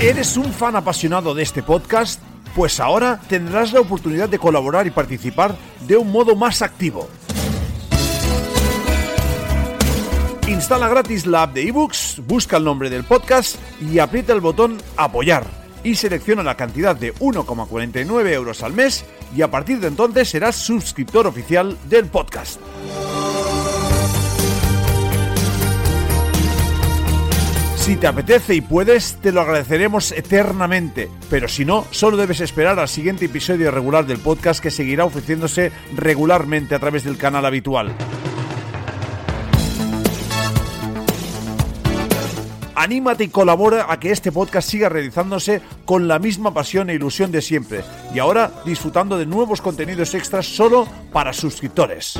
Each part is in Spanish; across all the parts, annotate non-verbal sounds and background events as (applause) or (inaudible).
¿Eres un fan apasionado de este podcast? Pues ahora tendrás la oportunidad de colaborar y participar de un modo más activo. Instala gratis la app de ebooks, busca el nombre del podcast y aprieta el botón apoyar y selecciona la cantidad de 1,49 euros al mes y a partir de entonces serás suscriptor oficial del podcast. Si te apetece y puedes, te lo agradeceremos eternamente, pero si no, solo debes esperar al siguiente episodio regular del podcast que seguirá ofreciéndose regularmente a través del canal habitual. Anímate y colabora a que este podcast siga realizándose con la misma pasión e ilusión de siempre y ahora disfrutando de nuevos contenidos extras solo para suscriptores.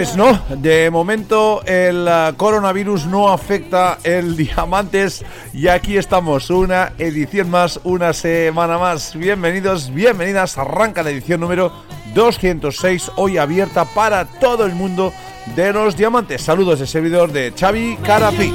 Pues no, de momento el uh, coronavirus no afecta el (laughs) diamantes y aquí estamos, una edición más, una semana más. Bienvenidos, bienvenidas, arranca la edición número 206, hoy abierta para todo el mundo de los diamantes. Saludos de servidor de Xavi Carapi.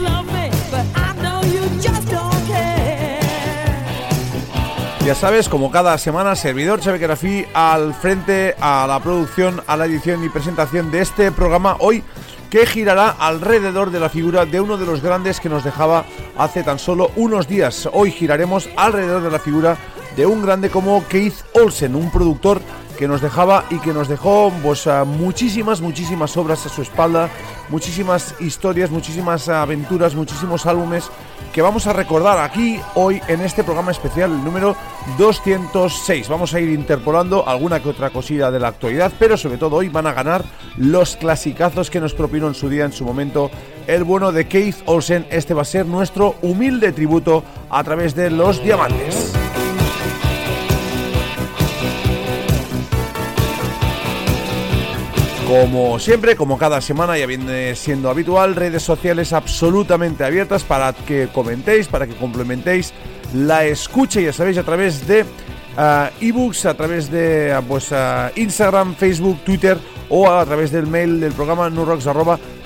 Ya sabes, como cada semana, servidor Xavi Carafí al frente a la producción, a la edición y presentación de este programa hoy que girará alrededor de la figura de uno de los grandes que nos dejaba hace tan solo unos días. Hoy giraremos alrededor de la figura de un grande como Keith Olsen, un productor que nos dejaba y que nos dejó pues, muchísimas, muchísimas obras a su espalda, muchísimas historias, muchísimas aventuras, muchísimos álbumes que vamos a recordar aquí hoy en este programa especial, el número 206. Vamos a ir interpolando alguna que otra cosilla de la actualidad, pero sobre todo hoy van a ganar los clasicazos que nos propinó en su día, en su momento, el bueno de Keith Olsen. Este va a ser nuestro humilde tributo a través de los diamantes. Como siempre, como cada semana ya viene siendo habitual, redes sociales absolutamente abiertas para que comentéis, para que complementéis la escucha, ya sabéis, a través de uh, ebooks, a través de uh, pues, uh, Instagram, Facebook, Twitter o a través del mail del programa nurrocks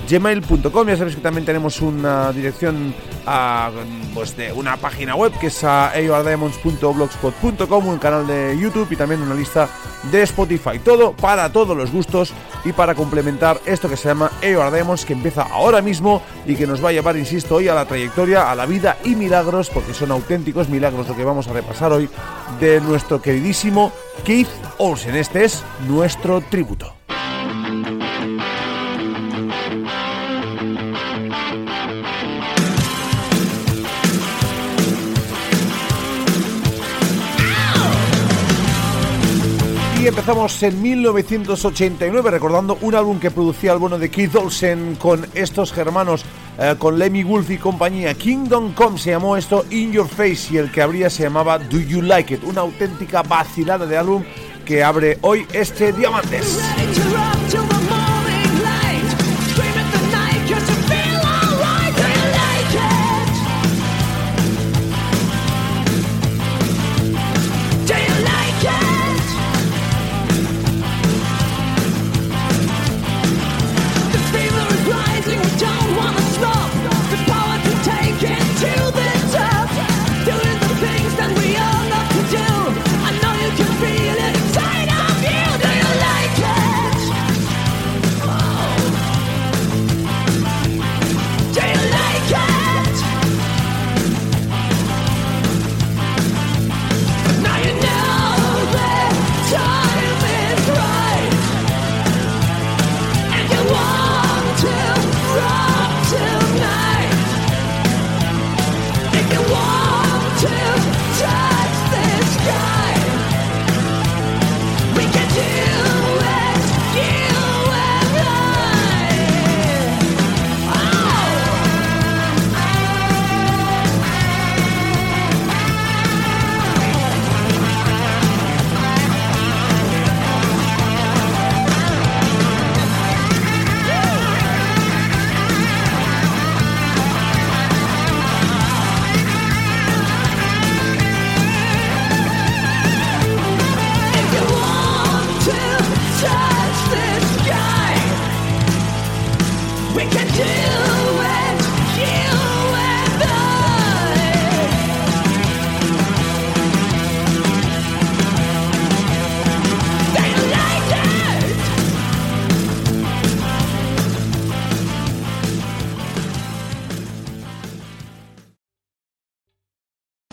gmail.com. Ya sabéis que también tenemos una dirección a, pues de una página web que es a eordiamonds.blogspot.com, un canal de YouTube y también una lista de Spotify. Todo para todos los gustos y para complementar esto que se llama Diamonds que empieza ahora mismo y que nos va a llevar, insisto, hoy a la trayectoria, a la vida y milagros, porque son auténticos milagros lo que vamos a repasar hoy de nuestro queridísimo Keith Olsen. Este es nuestro tributo. Y empezamos en 1989 recordando un álbum que producía el bueno de Keith Olsen con estos germanos, eh, con Lemmy Wolf y compañía. Kingdom Come se llamó esto In Your Face y el que abría se llamaba Do You Like It, una auténtica vacilada de álbum que abre hoy este Diamantes.